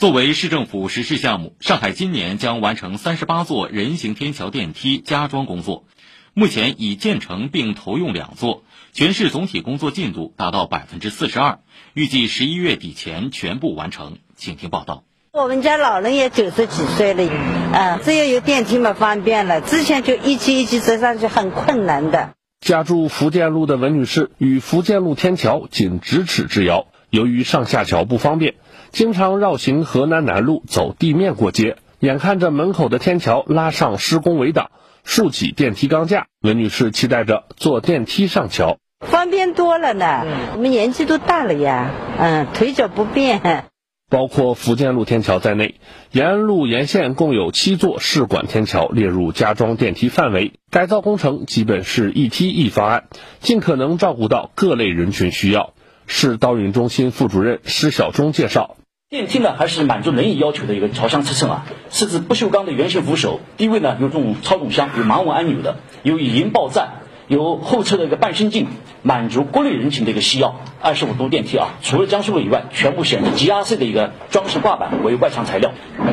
作为市政府实施项目，上海今年将完成三十八座人行天桥电梯加装工作，目前已建成并投用两座，全市总体工作进度达到百分之四十二，预计十一月底前全部完成。请听报道。我们家老人也九十几岁了，嗯，只要有电梯嘛方便了，之前就一级一级走上去很困难的。家住福建路的文女士与福建路天桥仅咫尺之遥，由于上下桥不方便。经常绕行河南南路走地面过街，眼看着门口的天桥拉上施工围挡，竖起电梯钢架，文女士期待着坐电梯上桥，方便多了呢。我们年纪都大了呀，嗯，腿脚不便。包括福建路天桥在内，延安路沿线共有七座试管天桥列入加装电梯范围，改造工程基本是一梯一方案，尽可能照顾到各类人群需要。市导运中心副主任施晓忠介绍。电梯呢，还是满足轮椅要求的一个朝向尺寸啊，是指不锈钢的圆形扶手，低位呢有这种操纵箱，有盲文按钮的，有语音报站，有后侧的一个半身镜，满足各类人群的一个需要。二十五度电梯啊，除了江苏路以外，全部选择 GRC 的一个装饰挂板为外墙材料。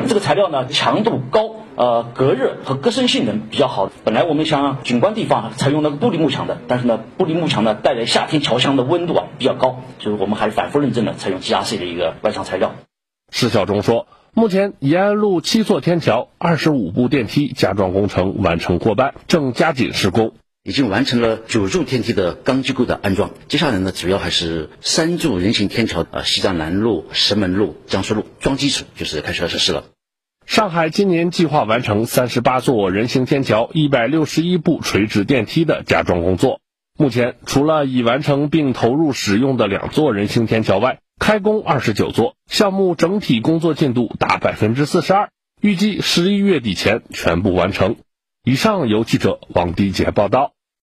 这个材料呢，强度高，呃，隔热和隔声性能比较好。本来我们想景观地方采用那个玻璃幕墙的，但是呢，玻璃幕墙呢带来夏天桥箱的温度啊比较高，所以我们还是反复认证了采用 GRC 的一个外墙材料。施小忠说，目前延安路七座天桥、二十五部电梯加装工程完成过半，正加紧施工，已经完成了九柱电梯的钢结构的安装。接下来呢，主要还是三柱人行天桥，呃，西藏南路、石门路、江苏路装基础，就是开始要实施了。上海今年计划完成三十八座人行天桥、一百六十一部垂直电梯的加装工作。目前，除了已完成并投入使用的两座人行天桥外，开工二十九座，项目整体工作进度达百分之四十二，预计十一月底前全部完成。以上由记者王迪杰报道。